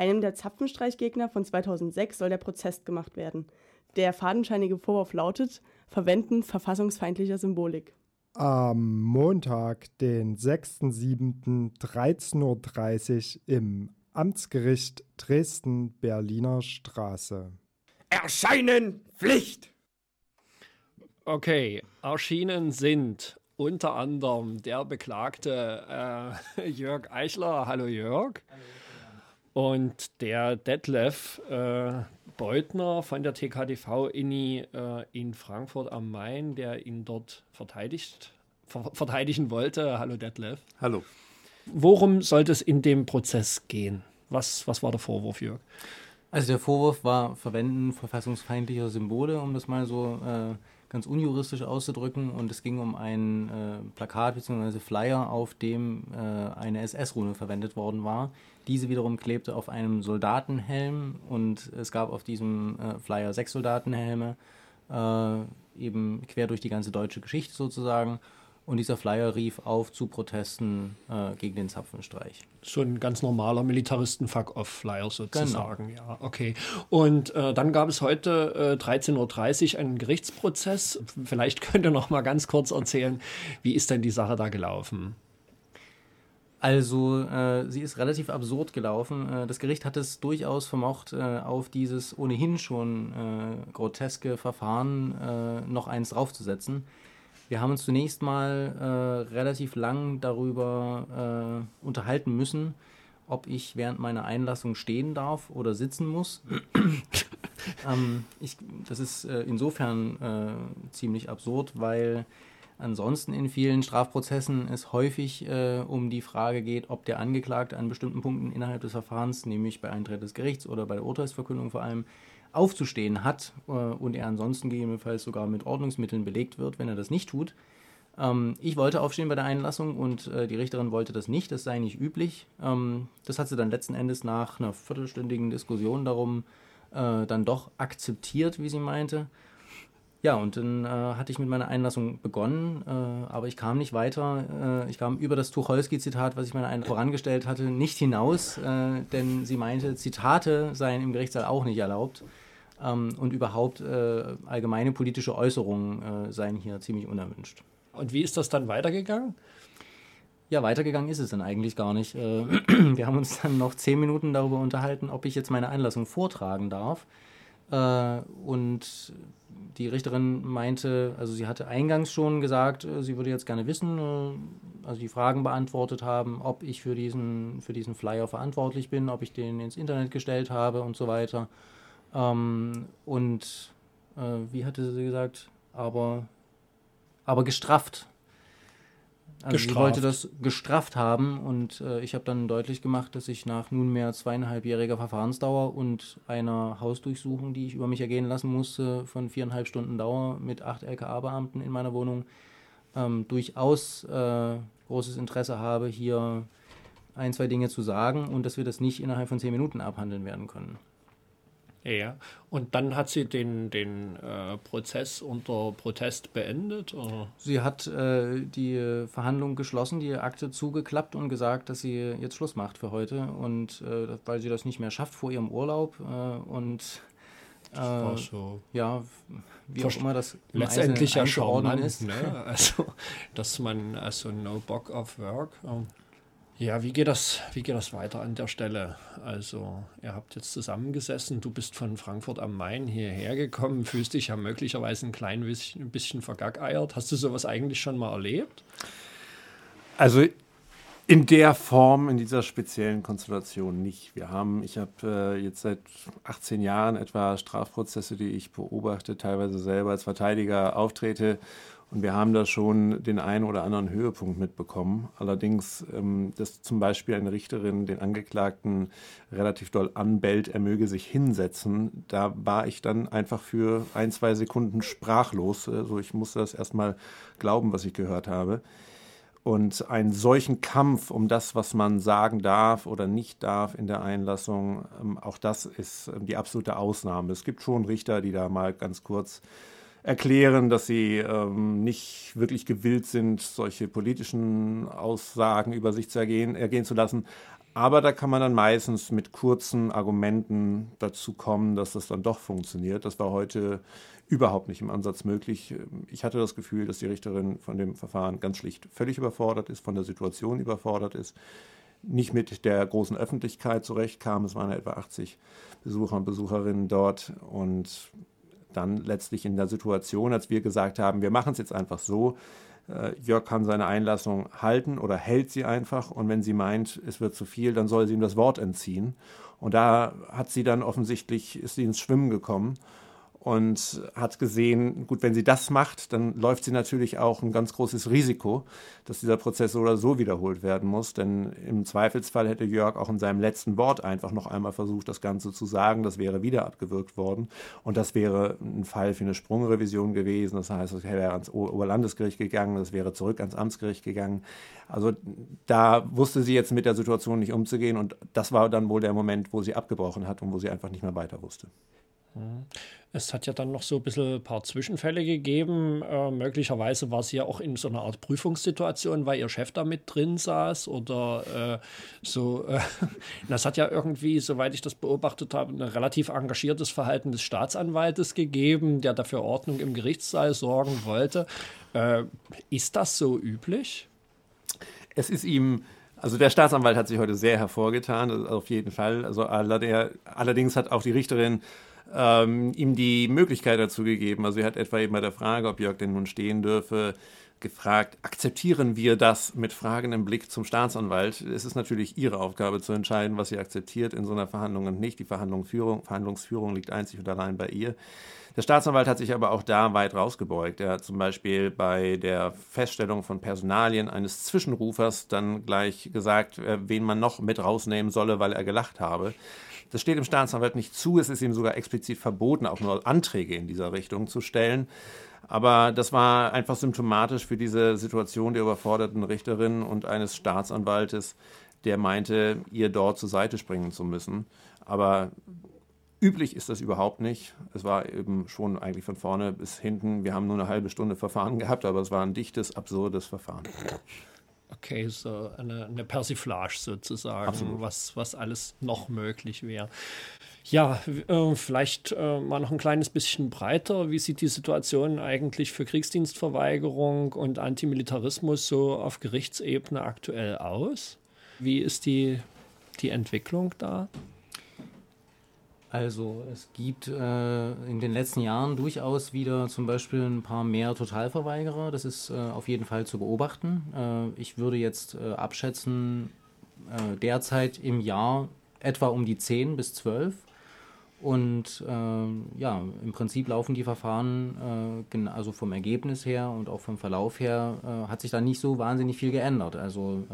Einem der Zapfenstreichgegner von 2006 soll der Prozess gemacht werden. Der fadenscheinige Vorwurf lautet Verwenden verfassungsfeindlicher Symbolik. Am Montag, den 6.7.13.30 Uhr im Amtsgericht Dresden-Berliner Straße. Erscheinen Pflicht! Okay, erschienen sind unter anderem der Beklagte äh, Jörg Eichler. Hallo Jörg. Hallo. Und der Detlef äh, Beutner von der TKDV INI äh, in Frankfurt am Main, der ihn dort verteidigt, ver verteidigen wollte. Hallo Detlef. Hallo. Worum sollte es in dem Prozess gehen? Was, was war der Vorwurf, Jörg? Also der Vorwurf war Verwenden verfassungsfeindlicher Symbole, um das mal so äh, ganz unjuristisch auszudrücken. Und es ging um ein äh, Plakat bzw. Flyer, auf dem äh, eine SS-Rune verwendet worden war. Diese wiederum klebte auf einem Soldatenhelm und es gab auf diesem äh, Flyer sechs Soldatenhelme, äh, eben quer durch die ganze deutsche Geschichte sozusagen. Und dieser Flyer rief auf zu Protesten äh, gegen den Zapfenstreich. So ein ganz normaler Militaristen-Fuck-Off-Flyer sozusagen. Genau. Ja, okay. Und äh, dann gab es heute äh, 13.30 Uhr einen Gerichtsprozess. Vielleicht könnt ihr noch mal ganz kurz erzählen, wie ist denn die Sache da gelaufen? Also, äh, sie ist relativ absurd gelaufen. Äh, das Gericht hat es durchaus vermocht, äh, auf dieses ohnehin schon äh, groteske Verfahren äh, noch eins draufzusetzen. Wir haben uns zunächst mal äh, relativ lang darüber äh, unterhalten müssen, ob ich während meiner Einlassung stehen darf oder sitzen muss. ähm, ich, das ist äh, insofern äh, ziemlich absurd, weil ansonsten in vielen Strafprozessen es häufig äh, um die Frage geht, ob der Angeklagte an bestimmten Punkten innerhalb des Verfahrens, nämlich bei Eintritt des Gerichts oder bei der Urteilsverkündung vor allem, aufzustehen hat äh, und er ansonsten gegebenenfalls sogar mit Ordnungsmitteln belegt wird, wenn er das nicht tut. Ähm, ich wollte aufstehen bei der Einlassung und äh, die Richterin wollte das nicht, das sei nicht üblich. Ähm, das hat sie dann letzten Endes nach einer viertelstündigen Diskussion darum äh, dann doch akzeptiert, wie sie meinte. Ja, und dann äh, hatte ich mit meiner Einlassung begonnen, äh, aber ich kam nicht weiter. Äh, ich kam über das Tucholsky-Zitat, was ich meiner Einlassung vorangestellt hatte, nicht hinaus, denn sie meinte, Zitate seien im Gerichtssaal auch nicht erlaubt. Ähm, und überhaupt äh, allgemeine politische Äußerungen äh, seien hier ziemlich unerwünscht. Und wie ist das dann weitergegangen? Ja, weitergegangen ist es dann eigentlich gar nicht. wir haben uns dann noch zehn Minuten darüber unterhalten, ob ich jetzt meine Einlassung vortragen darf. und die Richterin meinte, also sie hatte eingangs schon gesagt, äh, sie würde jetzt gerne wissen, äh, also die Fragen beantwortet haben, ob ich für diesen, für diesen Flyer verantwortlich bin, ob ich den ins Internet gestellt habe und so weiter. Ähm, und äh, wie hatte sie gesagt, aber, aber gestrafft also gestraft. sie wollte das gestrafft haben und äh, ich habe dann deutlich gemacht, dass ich nach nunmehr zweieinhalbjähriger Verfahrensdauer und einer Hausdurchsuchung, die ich über mich ergehen lassen musste, von viereinhalb Stunden Dauer mit acht LKA-Beamten in meiner Wohnung, ähm, durchaus äh, großes Interesse habe, hier ein, zwei Dinge zu sagen und dass wir das nicht innerhalb von zehn Minuten abhandeln werden können. Ja, und dann hat sie den, den äh, Prozess unter Protest beendet? Oder? Sie hat äh, die Verhandlung geschlossen, die Akte zugeklappt und gesagt, dass sie jetzt Schluss macht für heute. Und äh, weil sie das nicht mehr schafft vor ihrem Urlaub äh, und äh, so. ja, wie auch immer das letztendlich ja schon ist. Ne? Also, dass man also no bock of work. Um ja, wie geht das, wie geht das weiter an der Stelle? Also, ihr habt jetzt zusammengesessen, du bist von Frankfurt am Main hierher gekommen, fühlst dich ja möglicherweise ein klein bisschen, ein bisschen vergackeiert. Hast du sowas eigentlich schon mal erlebt? Also in der Form, in dieser speziellen Konstellation nicht. Wir haben, ich habe äh, jetzt seit 18 Jahren etwa Strafprozesse, die ich beobachte, teilweise selber als Verteidiger auftrete und wir haben da schon den einen oder anderen Höhepunkt mitbekommen. Allerdings, ähm, dass zum Beispiel eine Richterin den Angeklagten relativ doll anbellt, er möge sich hinsetzen, da war ich dann einfach für ein, zwei Sekunden sprachlos. Also ich musste das erstmal glauben, was ich gehört habe. Und einen solchen Kampf um das, was man sagen darf oder nicht darf in der Einlassung, ähm, auch das ist ähm, die absolute Ausnahme. Es gibt schon Richter, die da mal ganz kurz erklären, dass sie ähm, nicht wirklich gewillt sind, solche politischen Aussagen über sich zu ergehen, ergehen zu lassen. Aber da kann man dann meistens mit kurzen Argumenten dazu kommen, dass das dann doch funktioniert. Das war heute überhaupt nicht im Ansatz möglich. Ich hatte das Gefühl, dass die Richterin von dem Verfahren ganz schlicht völlig überfordert ist, von der Situation überfordert ist, nicht mit der großen Öffentlichkeit zurechtkam. Es waren etwa 80 Besucher und Besucherinnen dort und dann letztlich in der Situation, als wir gesagt haben, wir machen es jetzt einfach so, äh, Jörg kann seine Einlassung halten oder hält sie einfach. Und wenn sie meint, es wird zu viel, dann soll sie ihm das Wort entziehen. Und da hat sie dann offensichtlich, ist sie ins Schwimmen gekommen und hat gesehen, gut, wenn sie das macht, dann läuft sie natürlich auch ein ganz großes Risiko, dass dieser Prozess so oder so wiederholt werden muss. Denn im Zweifelsfall hätte Jörg auch in seinem letzten Wort einfach noch einmal versucht, das Ganze zu sagen. Das wäre wieder abgewürgt worden. Und das wäre ein Fall für eine Sprungrevision gewesen. Das heißt, es wäre ans Oberlandesgericht gegangen, das wäre zurück ans Amtsgericht gegangen. Also da wusste sie jetzt mit der Situation nicht umzugehen. Und das war dann wohl der Moment, wo sie abgebrochen hat und wo sie einfach nicht mehr weiter wusste. Mhm. Es hat ja dann noch so ein bisschen ein paar Zwischenfälle gegeben. Äh, möglicherweise war sie ja auch in so einer Art Prüfungssituation, weil ihr Chef da mit drin saß oder äh, so. Äh, das hat ja irgendwie, soweit ich das beobachtet habe, ein relativ engagiertes Verhalten des Staatsanwaltes gegeben, der dafür Ordnung im Gerichtssaal sorgen wollte. Äh, ist das so üblich? Es ist ihm also der Staatsanwalt hat sich heute sehr hervorgetan, auf jeden Fall. Also allerdings hat auch die Richterin ähm, ihm die Möglichkeit dazu gegeben. Also er hat etwa eben bei der Frage, ob Jörg denn nun stehen dürfe, gefragt, akzeptieren wir das mit fragendem Blick zum Staatsanwalt? Es ist natürlich Ihre Aufgabe zu entscheiden, was sie akzeptiert in so einer Verhandlung und nicht. Die Verhandlungsführung, Verhandlungsführung liegt einzig und allein bei ihr. Der Staatsanwalt hat sich aber auch da weit rausgebeugt. Er hat zum Beispiel bei der Feststellung von Personalien eines Zwischenrufers dann gleich gesagt, äh, wen man noch mit rausnehmen solle, weil er gelacht habe. Das steht dem Staatsanwalt nicht zu. Es ist ihm sogar explizit verboten, auch nur Anträge in dieser Richtung zu stellen. Aber das war einfach symptomatisch für diese Situation der überforderten Richterin und eines Staatsanwaltes, der meinte, ihr dort zur Seite springen zu müssen. Aber üblich ist das überhaupt nicht. Es war eben schon eigentlich von vorne bis hinten. Wir haben nur eine halbe Stunde Verfahren gehabt, aber es war ein dichtes, absurdes Verfahren. Okay, so eine, eine Persiflage sozusagen, was, was alles noch möglich wäre. Ja, äh, vielleicht äh, mal noch ein kleines bisschen breiter. Wie sieht die Situation eigentlich für Kriegsdienstverweigerung und Antimilitarismus so auf Gerichtsebene aktuell aus? Wie ist die, die Entwicklung da? Also es gibt äh, in den letzten Jahren durchaus wieder zum Beispiel ein paar mehr Totalverweigerer. Das ist äh, auf jeden Fall zu beobachten. Äh, ich würde jetzt äh, abschätzen, äh, derzeit im Jahr etwa um die 10 bis 12. Und äh, ja, im Prinzip laufen die Verfahren, also vom Ergebnis her und auch vom Verlauf her, hat sich da nicht so wahnsinnig viel geändert. Also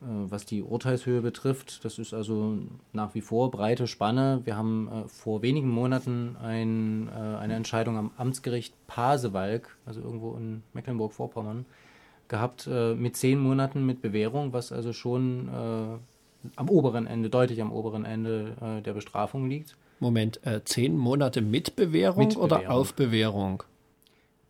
was die Urteilshöhe betrifft. Das ist also nach wie vor breite Spanne. Wir haben äh, vor wenigen Monaten ein, äh, eine Entscheidung am Amtsgericht Pasewalk, also irgendwo in Mecklenburg-Vorpommern, gehabt äh, mit zehn Monaten mit Bewährung, was also schon äh, am oberen Ende, deutlich am oberen Ende äh, der Bestrafung liegt. Moment, zehn Monate mit Bewährung, mit Bewährung oder auf Bewährung?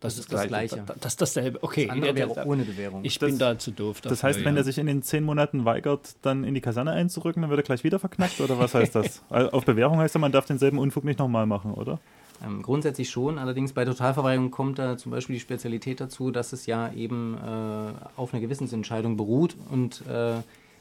Das, das ist das Gleiche. Das ist dasselbe. Okay. Das andere wäre ohne Bewährung. Ich das, bin da zu doof. Dafür, das heißt, wenn ja. er sich in den zehn Monaten weigert, dann in die Kaserne einzurücken, dann wird er gleich wieder verknackt? Oder was heißt das? Auf Bewährung heißt ja, man darf denselben Unfug nicht nochmal machen, oder? Ähm, grundsätzlich schon, allerdings bei Totalverweigerung kommt da zum Beispiel die Spezialität dazu, dass es ja eben äh, auf einer Gewissensentscheidung beruht und äh,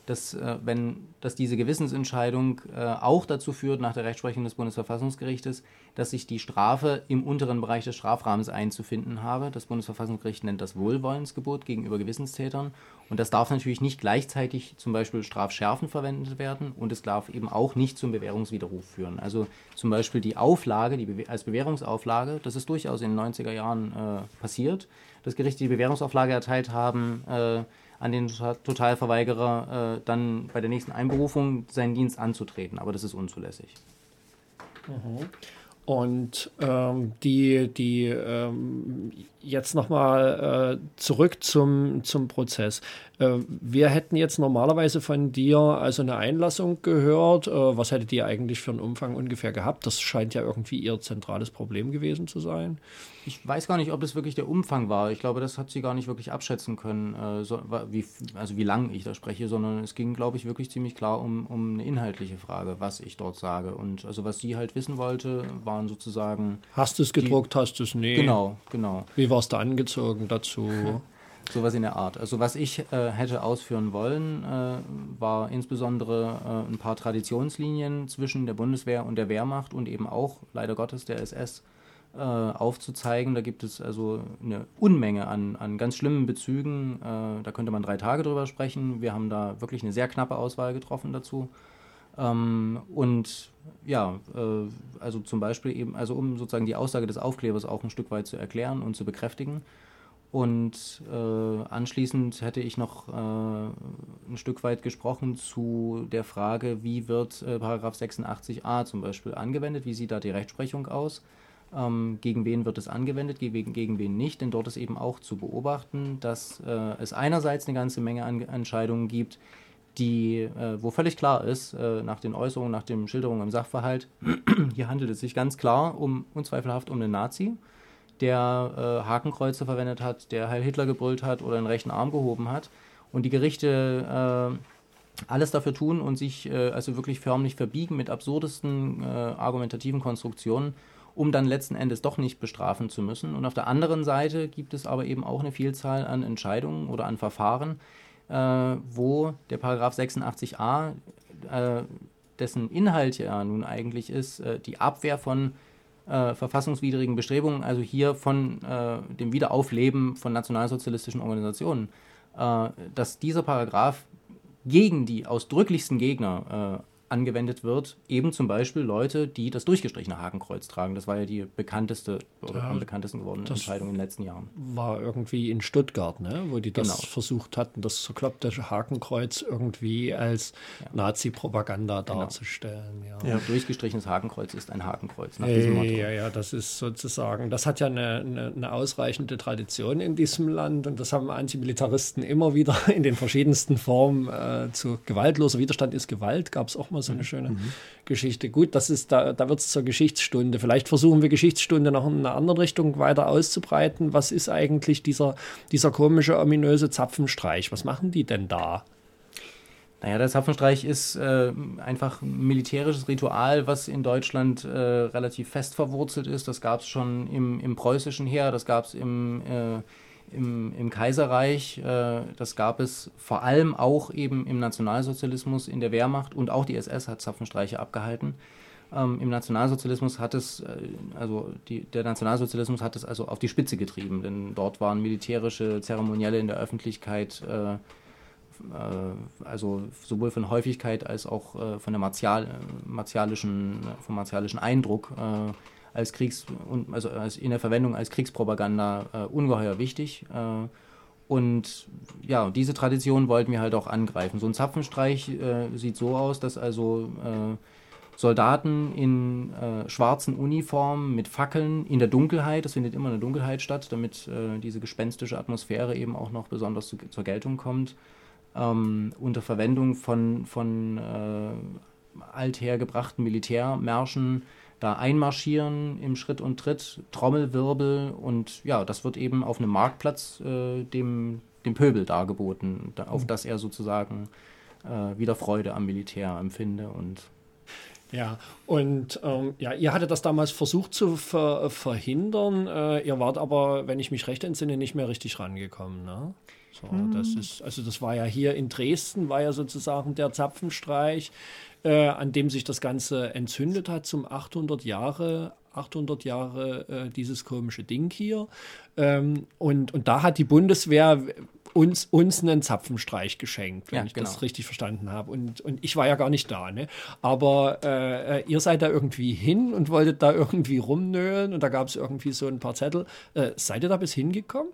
dass, äh, wenn, dass diese Gewissensentscheidung äh, auch dazu führt, nach der Rechtsprechung des Bundesverfassungsgerichtes, dass ich die Strafe im unteren Bereich des Strafrahmens einzufinden habe. Das Bundesverfassungsgericht nennt das Wohlwollensgebot gegenüber Gewissenstätern. Und das darf natürlich nicht gleichzeitig zum Beispiel strafschärfend verwendet werden und es darf eben auch nicht zum Bewährungswiderruf führen. Also zum Beispiel die Auflage, die Be als Bewährungsauflage, das ist durchaus in den 90er Jahren äh, passiert, dass Gerichte die Bewährungsauflage erteilt haben, äh, an den Totalverweigerer äh, dann bei der nächsten Einberufung seinen Dienst anzutreten. Aber das ist unzulässig. Mhm. Und ähm, die, die ähm, jetzt nochmal äh, zurück zum, zum Prozess. Äh, wir hätten jetzt normalerweise von dir also eine Einlassung gehört. Äh, was hättet ihr eigentlich für einen Umfang ungefähr gehabt? Das scheint ja irgendwie ihr zentrales Problem gewesen zu sein. Ich weiß gar nicht, ob das wirklich der Umfang war. Ich glaube, das hat sie gar nicht wirklich abschätzen können, äh, so, wie, also wie lang ich da spreche, sondern es ging, glaube ich, wirklich ziemlich klar um, um eine inhaltliche Frage, was ich dort sage. Und also was sie halt wissen wollte, waren sozusagen. Hast du es gedruckt, die, hast du es nicht? Genau, genau. Wie warst du angezogen dazu? Sowas in der Art. Also was ich äh, hätte ausführen wollen, äh, war insbesondere äh, ein paar Traditionslinien zwischen der Bundeswehr und der Wehrmacht und eben auch, leider Gottes, der SS äh, aufzuzeigen. Da gibt es also eine Unmenge an, an ganz schlimmen Bezügen. Äh, da könnte man drei Tage drüber sprechen. Wir haben da wirklich eine sehr knappe Auswahl getroffen dazu. Ähm, und ja, äh, also zum Beispiel eben, also um sozusagen die Aussage des Aufklebers auch ein Stück weit zu erklären und zu bekräftigen. Und äh, anschließend hätte ich noch äh, ein Stück weit gesprochen zu der Frage, wie wird äh, Paragraph 86a zum Beispiel angewendet, wie sieht da die Rechtsprechung aus, ähm, gegen wen wird es angewendet, gegen, gegen wen nicht, denn dort ist eben auch zu beobachten, dass äh, es einerseits eine ganze Menge an Entscheidungen gibt, die, äh, wo völlig klar ist, äh, nach den Äußerungen, nach den Schilderungen im Sachverhalt, hier handelt es sich ganz klar um unzweifelhaft um einen Nazi, der äh, Hakenkreuze verwendet hat, der Heil Hitler gebrüllt hat oder einen rechten Arm gehoben hat. Und die Gerichte äh, alles dafür tun und sich äh, also wirklich förmlich verbiegen mit absurdesten äh, argumentativen Konstruktionen, um dann letzten Endes doch nicht bestrafen zu müssen. Und auf der anderen Seite gibt es aber eben auch eine Vielzahl an Entscheidungen oder an Verfahren, wo der Paragraph 86a, äh, dessen Inhalt ja nun eigentlich ist, äh, die Abwehr von äh, verfassungswidrigen Bestrebungen, also hier von äh, dem Wiederaufleben von nationalsozialistischen Organisationen, äh, dass dieser Paragraph gegen die ausdrücklichsten Gegner angewendet wird, eben zum Beispiel Leute, die das durchgestrichene Hakenkreuz tragen. Das war ja die bekannteste oder ja, am bekanntesten gewordene Entscheidung in den letzten Jahren. War irgendwie in Stuttgart, ne? wo die das genau. versucht hatten, das zerkloppte Hakenkreuz irgendwie als ja. Nazi-Propaganda genau. darzustellen. Ja. ja. Durchgestrichenes Hakenkreuz ist ein Hakenkreuz. Nach diesem Motto. Ja, ja, das ist sozusagen, das hat ja eine, eine, eine ausreichende Tradition in diesem Land und das haben Antimilitaristen immer wieder in den verschiedensten Formen äh, zu gewaltloser Widerstand ist Gewalt, gab es auch mal so eine schöne mhm. Geschichte. Gut, das ist, da, da wird es zur Geschichtsstunde. Vielleicht versuchen wir Geschichtsstunde noch in einer anderen Richtung weiter auszubreiten. Was ist eigentlich dieser, dieser komische, ominöse Zapfenstreich? Was machen die denn da? Naja, der Zapfenstreich ist äh, einfach ein militärisches Ritual, was in Deutschland äh, relativ fest verwurzelt ist. Das gab es schon im, im preußischen Heer, das gab es im äh, im, im Kaiserreich. Äh, das gab es vor allem auch eben im Nationalsozialismus, in der Wehrmacht und auch die SS hat Zapfenstreiche abgehalten. Ähm, Im Nationalsozialismus hat es, äh, also die, der Nationalsozialismus hat es also auf die Spitze getrieben, denn dort waren militärische Zeremonielle in der Öffentlichkeit, äh, äh also sowohl von Häufigkeit als auch äh, von der martial, martialischen, vom martialischen Eindruck äh, als Kriegs also als in der Verwendung als Kriegspropaganda äh, ungeheuer wichtig. Äh, und ja, diese Tradition wollten wir halt auch angreifen. So ein Zapfenstreich äh, sieht so aus, dass also äh, Soldaten in äh, schwarzen Uniformen mit Fackeln in der Dunkelheit, das findet immer in der Dunkelheit statt, damit äh, diese gespenstische Atmosphäre eben auch noch besonders zu, zur Geltung kommt, ähm, unter Verwendung von, von althergebrachten Militärmärschen da einmarschieren im Schritt und Tritt, Trommelwirbel und ja, das wird eben auf einem Marktplatz äh, dem, dem Pöbel dargeboten, da, auf mhm. das er sozusagen äh, wieder Freude am Militär empfinde und ja, und ähm, ja, ihr hattet das damals versucht zu ver verhindern. Äh, ihr wart aber, wenn ich mich recht entsinne, nicht mehr richtig rangekommen. Ne? So, hm. das ist, also das war ja hier in Dresden, war ja sozusagen der Zapfenstreich äh, an dem sich das Ganze entzündet hat zum 800 Jahre 800 Jahre äh, dieses komische Ding hier. Ähm, und, und da hat die Bundeswehr uns, uns einen Zapfenstreich geschenkt, wenn ja, ich genau. das richtig verstanden habe. Und, und ich war ja gar nicht da. Ne? Aber äh, ihr seid da irgendwie hin und wolltet da irgendwie rumnölen und da gab es irgendwie so ein paar Zettel. Äh, seid ihr da bis hingekommen?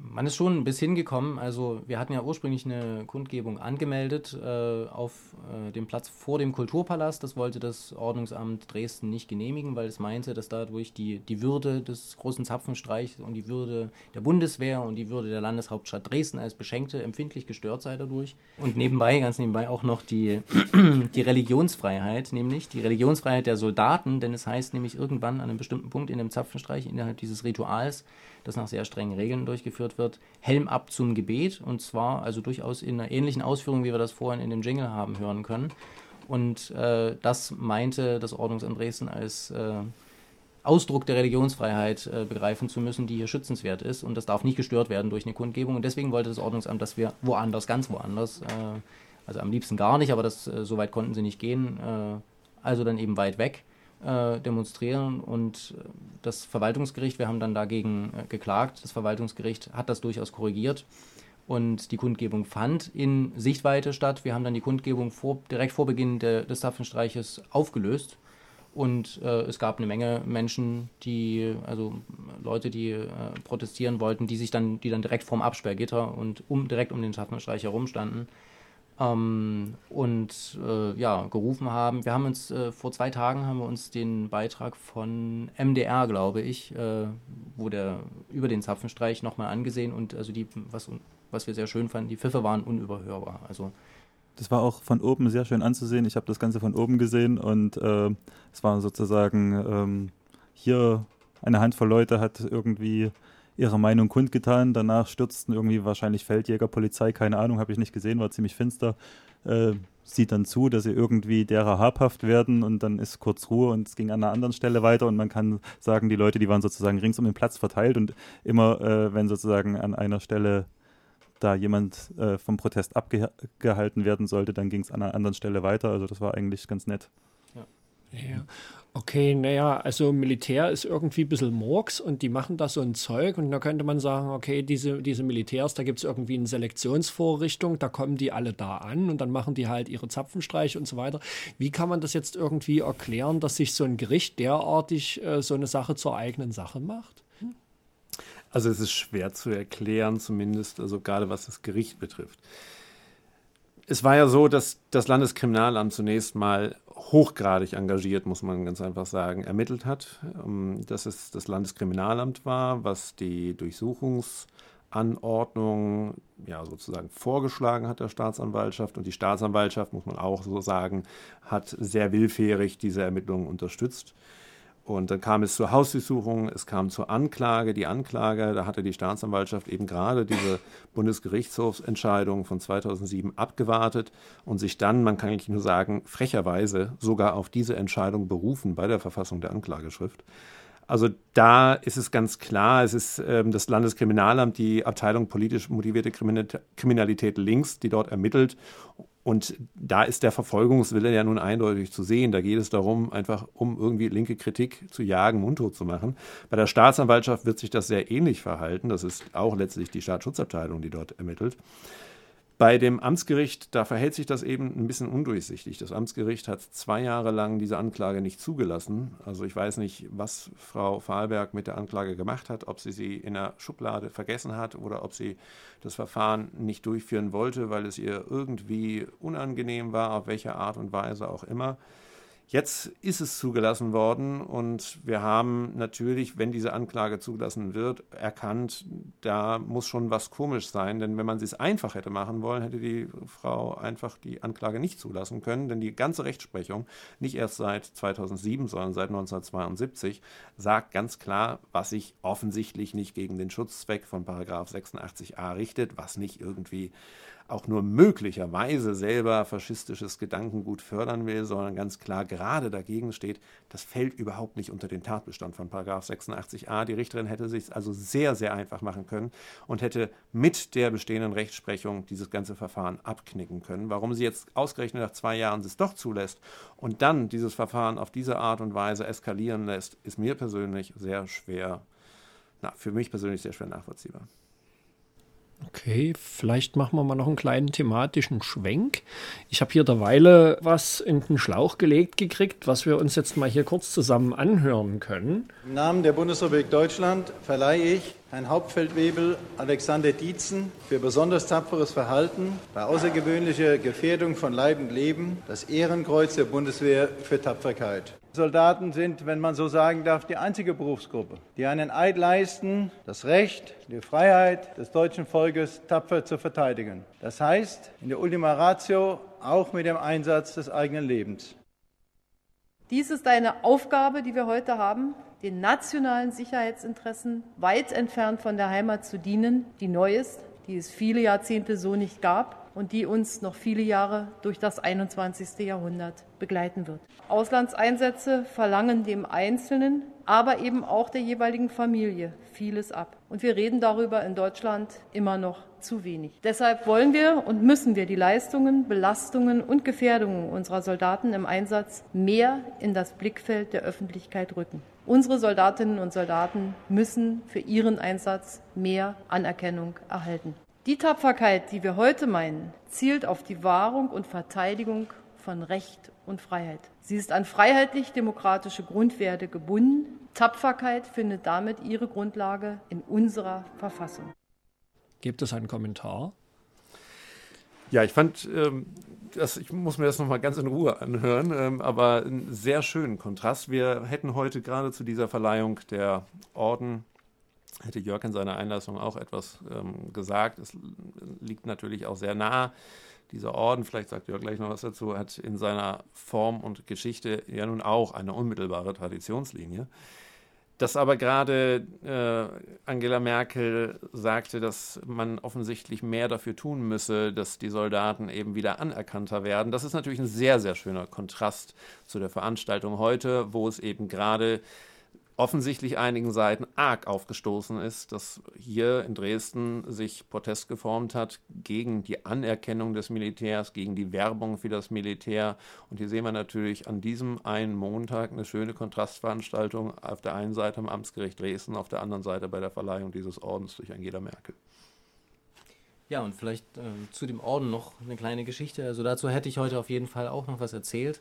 Man ist schon bisschen hingekommen. Also wir hatten ja ursprünglich eine Kundgebung angemeldet äh, auf äh, dem Platz vor dem Kulturpalast. Das wollte das Ordnungsamt Dresden nicht genehmigen, weil es meinte, dass dadurch die, die Würde des großen Zapfenstreichs und die Würde der Bundeswehr und die Würde der Landeshauptstadt Dresden als Beschenkte empfindlich gestört sei dadurch. Und nebenbei, ganz nebenbei auch noch die, die Religionsfreiheit, nämlich die Religionsfreiheit der Soldaten, denn es heißt nämlich irgendwann an einem bestimmten Punkt in dem Zapfenstreich innerhalb dieses Rituals, das nach sehr strengen Regeln durchgeführt wird, Helm ab zum Gebet und zwar also durchaus in einer ähnlichen Ausführung, wie wir das vorhin in dem Jingle haben hören können. Und äh, das meinte das Ordnungsamt Dresden als äh, Ausdruck der Religionsfreiheit äh, begreifen zu müssen, die hier schützenswert ist. Und das darf nicht gestört werden durch eine Kundgebung. Und deswegen wollte das Ordnungsamt, dass wir woanders, ganz woanders, äh, also am liebsten gar nicht, aber das, äh, so weit konnten sie nicht gehen, äh, also dann eben weit weg, äh, demonstrieren und äh, das Verwaltungsgericht, wir haben dann dagegen äh, geklagt, das Verwaltungsgericht hat das durchaus korrigiert und die Kundgebung fand in Sichtweite statt. Wir haben dann die Kundgebung vor, direkt vor Beginn de, des Zapfenstreiches aufgelöst und äh, es gab eine Menge Menschen, die, also Leute, die äh, protestieren wollten, die sich dann, die dann direkt vorm Absperrgitter und um, direkt um den Zapfenstreich herumstanden ähm, und äh, ja, gerufen haben. Wir haben uns äh, vor zwei Tagen haben wir uns den Beitrag von MDR, glaube ich, äh, wo der über den Zapfenstreich nochmal angesehen und also die, was, was wir sehr schön fanden, die Pfiffe waren unüberhörbar. Also das war auch von oben sehr schön anzusehen. Ich habe das Ganze von oben gesehen und äh, es war sozusagen ähm, hier eine Handvoll Leute hat irgendwie ihre Meinung kundgetan. Danach stürzten irgendwie wahrscheinlich Feldjäger, Polizei, keine Ahnung, habe ich nicht gesehen, war ziemlich finster. Äh, sieht dann zu, dass sie irgendwie derer habhaft werden und dann ist kurz Ruhe und es ging an einer anderen Stelle weiter und man kann sagen, die Leute, die waren sozusagen rings um den Platz verteilt und immer, äh, wenn sozusagen an einer Stelle da jemand äh, vom Protest abgehalten werden sollte, dann ging es an einer anderen Stelle weiter. Also das war eigentlich ganz nett. Ja. Okay, naja, also Militär ist irgendwie ein bisschen Murks und die machen da so ein Zeug und da könnte man sagen, okay, diese, diese Militärs, da gibt es irgendwie eine Selektionsvorrichtung, da kommen die alle da an und dann machen die halt ihre Zapfenstreiche und so weiter. Wie kann man das jetzt irgendwie erklären, dass sich so ein Gericht derartig äh, so eine Sache zur eigenen Sache macht? Hm? Also es ist schwer zu erklären, zumindest, also gerade was das Gericht betrifft. Es war ja so, dass das Landeskriminalamt zunächst mal hochgradig engagiert, muss man ganz einfach sagen, ermittelt hat. Ähm, dass es das Landeskriminalamt war, was die Durchsuchungsanordnung ja sozusagen vorgeschlagen hat der Staatsanwaltschaft. Und die Staatsanwaltschaft, muss man auch so sagen, hat sehr willfährig diese Ermittlungen unterstützt. Und dann kam es zur Hausdurchsuchung, es kam zur Anklage. Die Anklage, da hatte die Staatsanwaltschaft eben gerade diese Bundesgerichtshofsentscheidung von 2007 abgewartet und sich dann, man kann eigentlich nur sagen, frecherweise sogar auf diese Entscheidung berufen bei der Verfassung der Anklageschrift. Also da ist es ganz klar, es ist ähm, das Landeskriminalamt, die Abteilung politisch motivierte Kriminalität links, die dort ermittelt und da ist der Verfolgungswille ja nun eindeutig zu sehen. Da geht es darum, einfach um irgendwie linke Kritik zu jagen, mundtot zu machen. Bei der Staatsanwaltschaft wird sich das sehr ähnlich verhalten. Das ist auch letztlich die Staatsschutzabteilung, die dort ermittelt. Bei dem Amtsgericht, da verhält sich das eben ein bisschen undurchsichtig. Das Amtsgericht hat zwei Jahre lang diese Anklage nicht zugelassen. Also ich weiß nicht, was Frau Fahlberg mit der Anklage gemacht hat, ob sie sie in der Schublade vergessen hat oder ob sie das Verfahren nicht durchführen wollte, weil es ihr irgendwie unangenehm war, auf welche Art und Weise auch immer. Jetzt ist es zugelassen worden und wir haben natürlich, wenn diese Anklage zugelassen wird, erkannt, da muss schon was komisch sein. Denn wenn man es einfach hätte machen wollen, hätte die Frau einfach die Anklage nicht zulassen können. Denn die ganze Rechtsprechung, nicht erst seit 2007, sondern seit 1972, sagt ganz klar, was sich offensichtlich nicht gegen den Schutzzweck von Paragraph 86a richtet, was nicht irgendwie auch nur möglicherweise selber faschistisches Gedankengut fördern will, sondern ganz klar gerade dagegen steht, das fällt überhaupt nicht unter den Tatbestand von 86a. Die Richterin hätte sich also sehr, sehr einfach machen können und hätte mit der bestehenden Rechtsprechung dieses ganze Verfahren abknicken können. Warum sie jetzt ausgerechnet nach zwei Jahren es doch zulässt und dann dieses Verfahren auf diese Art und Weise eskalieren lässt, ist mir persönlich sehr schwer, na, für mich persönlich sehr schwer nachvollziehbar. Okay, vielleicht machen wir mal noch einen kleinen thematischen Schwenk. Ich habe hier derweile was in den Schlauch gelegt gekriegt, was wir uns jetzt mal hier kurz zusammen anhören können. Im Namen der Bundesrepublik Deutschland verleihe ich Herrn Hauptfeldwebel Alexander Dietzen für besonders tapferes Verhalten bei außergewöhnlicher Gefährdung von Leib und Leben das Ehrenkreuz der Bundeswehr für Tapferkeit. Soldaten sind, wenn man so sagen darf, die einzige Berufsgruppe, die einen Eid leisten, das Recht, die Freiheit des deutschen Volkes tapfer zu verteidigen. Das heißt, in der Ultima Ratio auch mit dem Einsatz des eigenen Lebens. Dies ist eine Aufgabe, die wir heute haben, den nationalen Sicherheitsinteressen weit entfernt von der Heimat zu dienen, die neu ist, die es viele Jahrzehnte so nicht gab und die uns noch viele Jahre durch das 21. Jahrhundert begleiten wird. Auslandseinsätze verlangen dem Einzelnen, aber eben auch der jeweiligen Familie vieles ab. Und wir reden darüber in Deutschland immer noch zu wenig. Deshalb wollen wir und müssen wir die Leistungen, Belastungen und Gefährdungen unserer Soldaten im Einsatz mehr in das Blickfeld der Öffentlichkeit rücken. Unsere Soldatinnen und Soldaten müssen für ihren Einsatz mehr Anerkennung erhalten. Die Tapferkeit, die wir heute meinen, zielt auf die Wahrung und Verteidigung von Recht und Freiheit. Sie ist an freiheitlich-demokratische Grundwerte gebunden. Tapferkeit findet damit ihre Grundlage in unserer Verfassung. Gibt es einen Kommentar? Ja, ich fand, ähm, das, ich muss mir das nochmal ganz in Ruhe anhören, ähm, aber einen sehr schönen Kontrast. Wir hätten heute gerade zu dieser Verleihung der Orden hätte Jörg in seiner Einlassung auch etwas ähm, gesagt. Es liegt natürlich auch sehr nah. Dieser Orden, vielleicht sagt Jörg gleich noch was dazu, hat in seiner Form und Geschichte ja nun auch eine unmittelbare Traditionslinie. Dass aber gerade äh, Angela Merkel sagte, dass man offensichtlich mehr dafür tun müsse, dass die Soldaten eben wieder anerkannter werden, das ist natürlich ein sehr, sehr schöner Kontrast zu der Veranstaltung heute, wo es eben gerade offensichtlich einigen Seiten arg aufgestoßen ist, dass hier in Dresden sich Protest geformt hat gegen die Anerkennung des Militärs, gegen die Werbung für das Militär. Und hier sehen wir natürlich an diesem einen Montag eine schöne Kontrastveranstaltung. Auf der einen Seite am Amtsgericht Dresden, auf der anderen Seite bei der Verleihung dieses Ordens durch Angela Merkel. Ja, und vielleicht äh, zu dem Orden noch eine kleine Geschichte. Also dazu hätte ich heute auf jeden Fall auch noch was erzählt.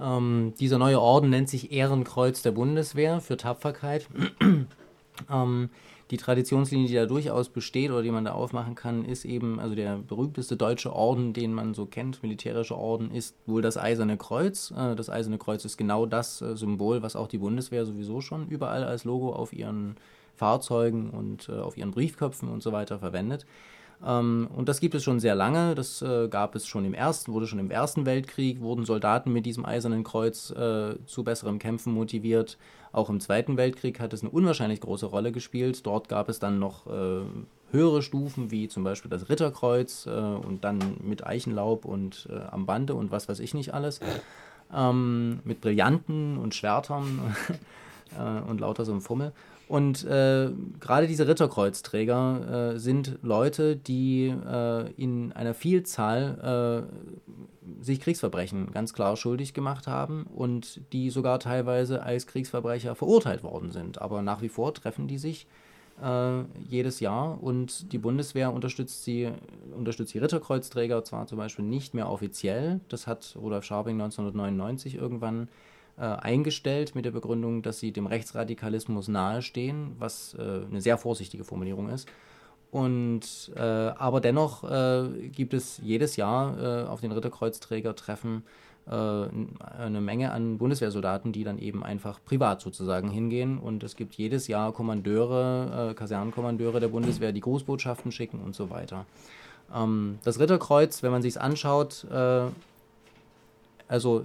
Ähm, dieser neue Orden nennt sich Ehrenkreuz der Bundeswehr für Tapferkeit. ähm, die Traditionslinie, die da durchaus besteht oder die man da aufmachen kann, ist eben, also der berühmteste deutsche Orden, den man so kennt, militärische Orden, ist wohl das Eiserne Kreuz. Äh, das Eiserne Kreuz ist genau das äh, Symbol, was auch die Bundeswehr sowieso schon überall als Logo auf ihren Fahrzeugen und äh, auf ihren Briefköpfen und so weiter verwendet. Ähm, und das gibt es schon sehr lange. Das äh, gab es schon im ersten, wurde schon im Ersten Weltkrieg, wurden Soldaten mit diesem Eisernen Kreuz äh, zu besserem Kämpfen motiviert. Auch im Zweiten Weltkrieg hat es eine unwahrscheinlich große Rolle gespielt. Dort gab es dann noch äh, höhere Stufen, wie zum Beispiel das Ritterkreuz und dann mit Eichenlaub und am Bande und was weiß ich nicht alles. Ähm, mit Brillanten und Schwertern und lauter so einem Fummel. Und äh, gerade diese Ritterkreuzträger äh, sind Leute, die äh, in einer Vielzahl äh, sich Kriegsverbrechen ganz klar schuldig gemacht haben und die sogar teilweise als Kriegsverbrecher verurteilt worden sind. Aber nach wie vor treffen die sich äh, jedes Jahr und die Bundeswehr unterstützt sie, unterstützt die Ritterkreuzträger zwar zum Beispiel nicht mehr offiziell, das hat Rudolf Scharping 1999 irgendwann äh, eingestellt mit der Begründung, dass sie dem Rechtsradikalismus nahestehen, was äh, eine sehr vorsichtige Formulierung ist. Und äh, aber dennoch äh, gibt es jedes Jahr äh, auf den Ritterkreuzträger-Treffen äh, eine Menge an Bundeswehrsoldaten, die dann eben einfach privat sozusagen hingehen. Und es gibt jedes Jahr Kommandeure, Kasernenkommandeure der Bundeswehr, die Grußbotschaften schicken und so weiter. Ähm, das Ritterkreuz, wenn man sich es anschaut, also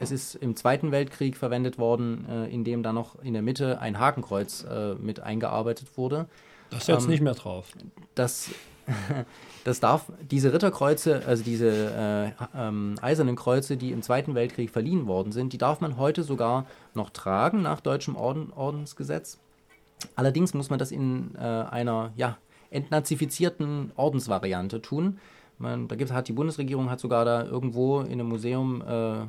es ist im Zweiten Weltkrieg verwendet worden, äh, in dem da noch in der Mitte ein Hakenkreuz äh, mit eingearbeitet wurde. Das ist jetzt ähm, nicht mehr drauf. Das, das darf, diese Ritterkreuze, also diese äh, ähm, eisernen Kreuze, die im Zweiten Weltkrieg verliehen worden sind, die darf man heute sogar noch tragen nach deutschem Orden, Ordensgesetz. Allerdings muss man das in äh, einer ja, entnazifizierten Ordensvariante tun. Man, da gibt, hat die Bundesregierung hat sogar da irgendwo in einem Museum äh,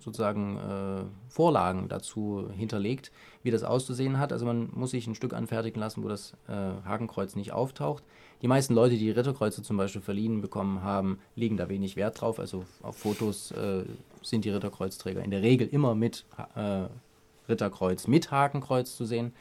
sozusagen äh, Vorlagen dazu hinterlegt, wie das auszusehen hat. Also man muss sich ein Stück anfertigen lassen, wo das äh, Hakenkreuz nicht auftaucht. Die meisten Leute, die Ritterkreuze zum Beispiel verliehen bekommen haben, legen da wenig Wert drauf. Also auf Fotos äh, sind die Ritterkreuzträger in der Regel immer mit äh, Ritterkreuz mit Hakenkreuz zu sehen.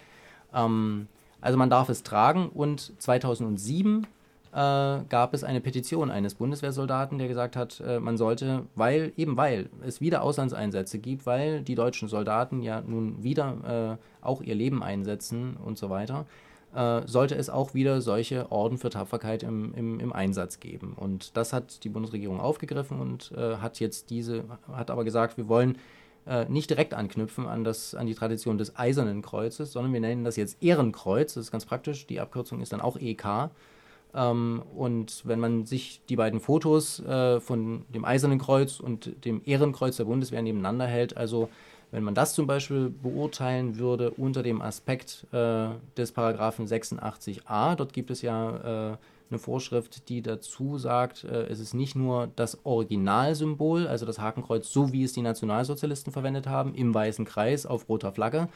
Ähm, Also man darf es tragen und 2007 äh, gab es eine Petition eines Bundeswehrsoldaten, der gesagt hat, äh, man sollte, weil eben weil es wieder Auslandseinsätze gibt, weil die deutschen Soldaten ja nun wieder äh, auch ihr Leben einsetzen und so weiter, äh, sollte es auch wieder solche Orden für Tapferkeit im, im, im, Einsatz geben. Und das hat die Bundesregierung aufgegriffen und äh, hat jetzt diese, hat aber gesagt, wir wollen nicht direkt anknüpfen an, das, an die Tradition des Eisernen Kreuzes, sondern wir nennen das jetzt Ehrenkreuz. Das ist ganz praktisch. Die Abkürzung ist dann auch EK. Ähm, und wenn man sich die beiden Fotos äh, von dem Eisernen Kreuz und dem Ehrenkreuz der Bundeswehr nebeneinander hält, also wenn man das zum Beispiel beurteilen würde unter dem Aspekt äh, des Paragraphen 86a, dort gibt es ja äh, eine Vorschrift, die dazu sagt, äh, es ist nicht nur das Originalsymbol, also das Hakenkreuz, so wie es die Nationalsozialisten verwendet haben, im weißen Kreis auf roter Flagge,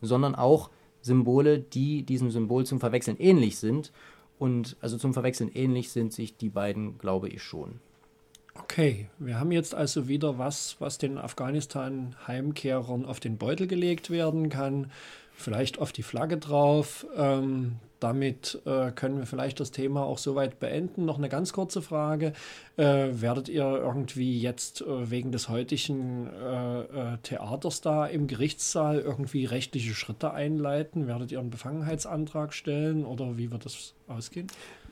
sondern auch Symbole, die diesem Symbol zum Verwechseln ähnlich sind. Und also zum Verwechseln ähnlich sind sich die beiden, glaube ich, schon. Okay, wir haben jetzt also wieder was, was den Afghanistan-Heimkehrern auf den Beutel gelegt werden kann, vielleicht auf die Flagge drauf. Ähm, damit äh, können wir vielleicht das Thema auch soweit beenden. Noch eine ganz kurze Frage. Äh, werdet ihr irgendwie jetzt äh, wegen des heutigen äh, äh, Theaters da im Gerichtssaal irgendwie rechtliche Schritte einleiten? Werdet ihr einen Befangenheitsantrag stellen oder wie wird das ausgehen?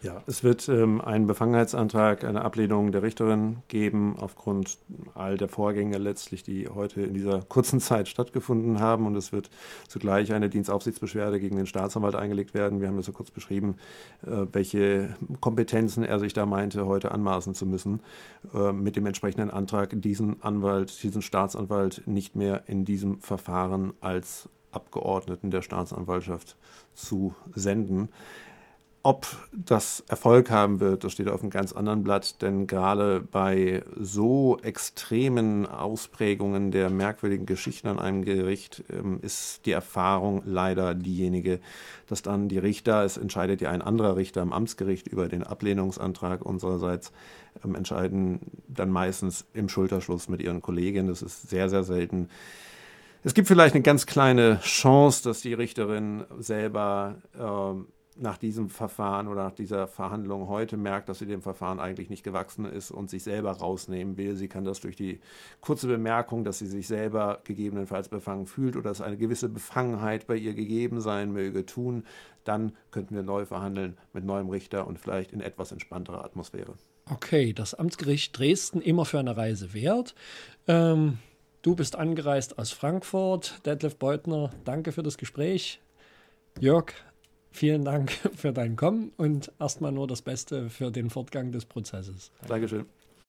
Ja, es wird ähm, einen Befangenheitsantrag, eine Ablehnung der Richterin geben, aufgrund all der Vorgänge letztlich, die heute in dieser kurzen Zeit stattgefunden haben. Und es wird zugleich eine Dienstaufsichtsbeschwerde gegen den Staatsanwalt eingelegt werden. Wir haben das so kurz beschrieben, äh, welche Kompetenzen er sich da meinte, heute anmaßen zu müssen, äh, mit dem entsprechenden Antrag, diesen Anwalt, diesen Staatsanwalt nicht mehr in diesem Verfahren als Abgeordneten der Staatsanwaltschaft zu senden. Ob das Erfolg haben wird, das steht auf einem ganz anderen Blatt, denn gerade bei so extremen Ausprägungen der merkwürdigen Geschichten an einem Gericht ähm, ist die Erfahrung leider diejenige, dass dann die Richter, es entscheidet ja ein anderer Richter am Amtsgericht über den Ablehnungsantrag unsererseits, ähm, entscheiden dann meistens im Schulterschluss mit ihren Kolleginnen. Das ist sehr, sehr selten. Es gibt vielleicht eine ganz kleine Chance, dass die Richterin selber äh, nach diesem Verfahren oder nach dieser Verhandlung heute merkt, dass sie dem Verfahren eigentlich nicht gewachsen ist und sich selber rausnehmen will. Sie kann das durch die kurze Bemerkung, dass sie sich selber gegebenenfalls befangen fühlt oder dass eine gewisse Befangenheit bei ihr gegeben sein möge, tun. Dann könnten wir neu verhandeln mit neuem Richter und vielleicht in etwas entspannterer Atmosphäre. Okay, das Amtsgericht Dresden immer für eine Reise wert. Ähm, du bist angereist aus Frankfurt. Detlef Beutner, danke für das Gespräch. Jörg, Vielen Dank für dein Kommen und erstmal nur das Beste für den Fortgang des Prozesses. Dankeschön.